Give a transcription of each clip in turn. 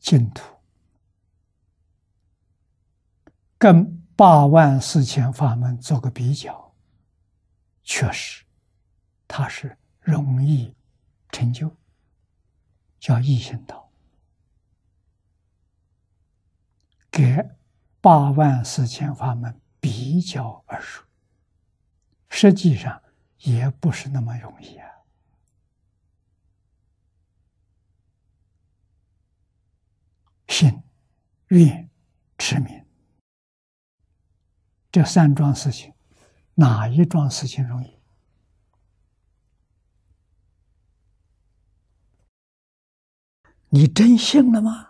净土，跟八万四千法门做个比较，确实，它是容易成就，叫易行道，给八万四千法门比较而说，实际上也不是那么容易啊。信、愿、持、名，这三桩事情，哪一桩事情容易？你真信了吗？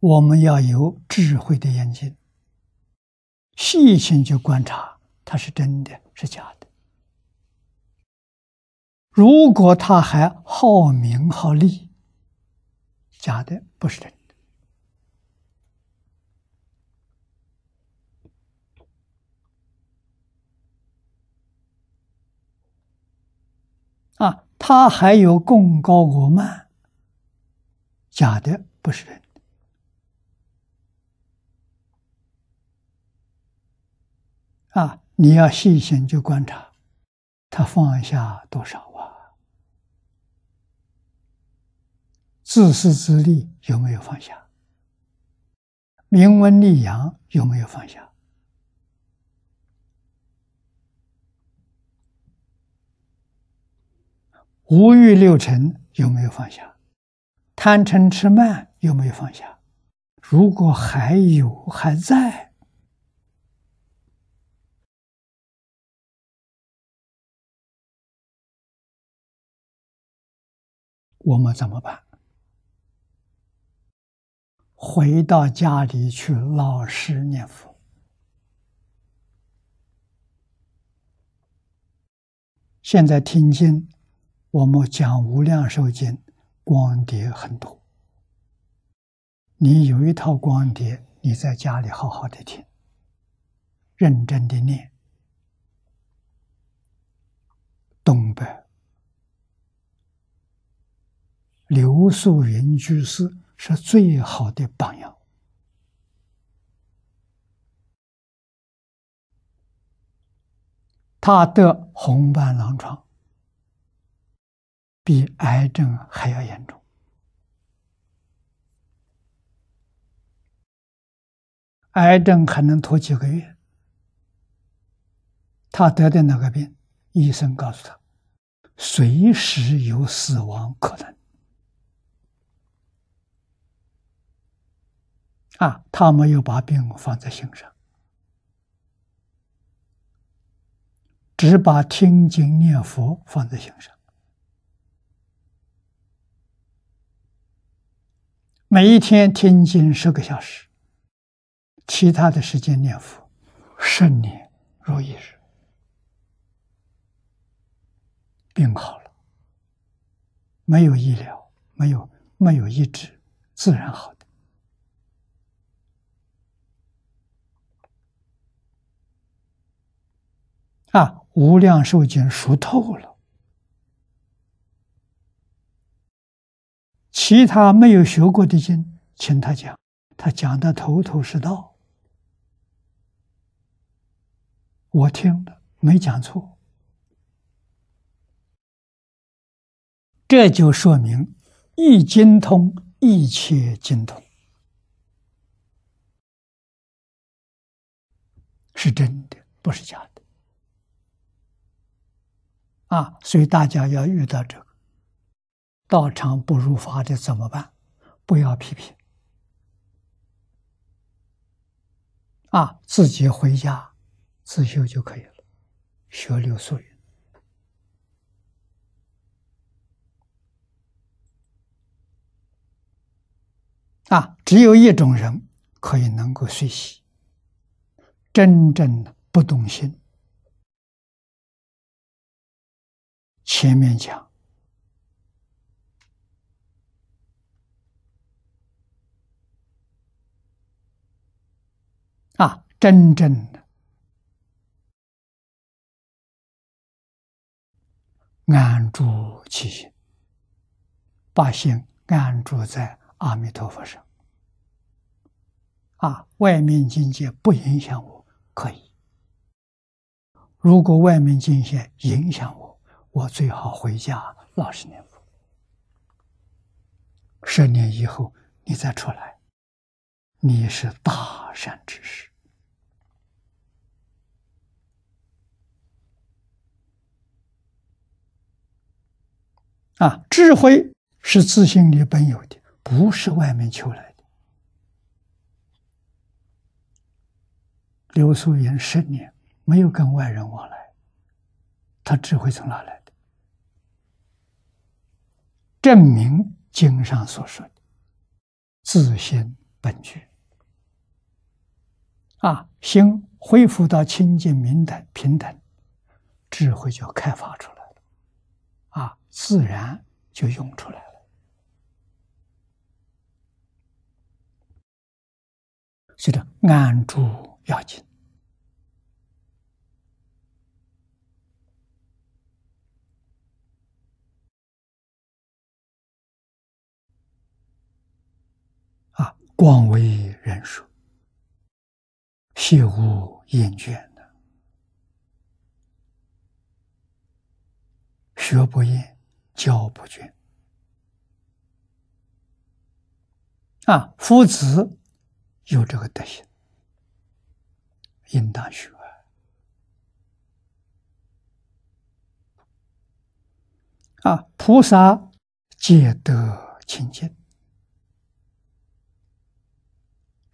我们要有智慧的眼睛。细心去观察，它是真的是假的。如果他还好名好利，假的不是真的。啊，他还有功高我慢，假的不是真。啊！你要细心去观察，他放下多少啊？自私自利有没有放下？名闻利养有没有放下？五欲六尘有没有放下？贪嗔痴慢有没有放下？如果还有还在。我们怎么办？回到家里去，老实念佛。现在听经，我们讲《无量寿经》，光碟很多。你有一套光碟，你在家里好好的听，认真的念，东北。刘素云居士是最好的榜样。他得红斑狼疮，比癌症还要严重。癌症还能拖几个月，他得的那个病，医生告诉他，随时有死亡可能。啊，他没有把病放在心上，只把听经念佛放在心上。每一天听经十个小时，其他的时间念佛，十年如一日，病好了，没有医疗，没有没有医治，自然好。啊，无量寿经熟透了，其他没有学过的经，请他讲，他讲的头头是道，我听了没讲错，这就说明一经通，一切经通，是真的，不是假的。啊，所以大家要遇到这个道场不如法的怎么办？不要批评，啊，自己回家自修就可以了，学六素云。啊，只有一种人可以能够学习，真正的不动心。前面讲，啊，真正的安住其心，把心安住在阿弥陀佛上。啊，外面境界不影响我，可以。如果外面境界影响我，我最好回家老实念佛。十年以后你再出来，你是大善之士。啊，智慧是自信里本有的，不是外面求来的。刘素云十年没有跟外人往来，他智慧从哪来？证明经上所说的自心本具。啊，心恢复到清净明等平等，智慧就开发出来了，啊。自然就涌出来了，所以安住要紧广为人说，谢无厌倦的，学不厌。教不倦啊！夫子有这个德行，应当学啊！菩萨皆得清净。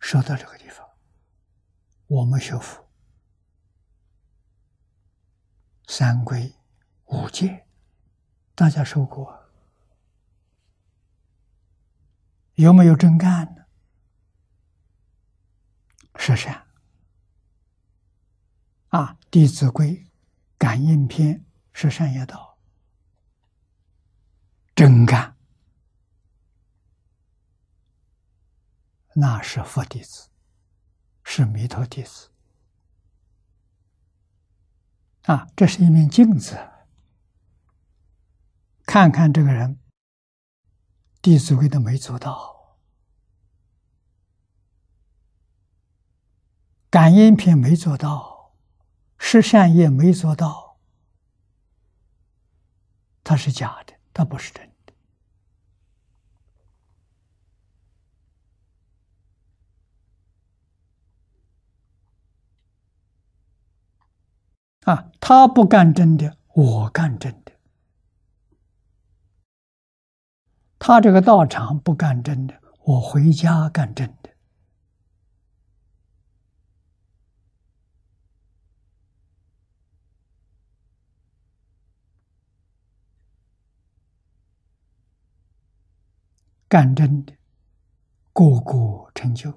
说到这个地方，我们学佛三规五戒。大家受过，有没有真干呢？是善啊，《弟子规》感应篇是善业道，真干那是佛弟子，是弥陀弟子啊，这是一面镜子。看看这个人，《弟子规》都没做到，感应篇没做到，十善业没做到，它是假的，它不是真的。啊，他不干真的，我干真的。他这个道场不干真的，我回家干真的。干真的，个个成就。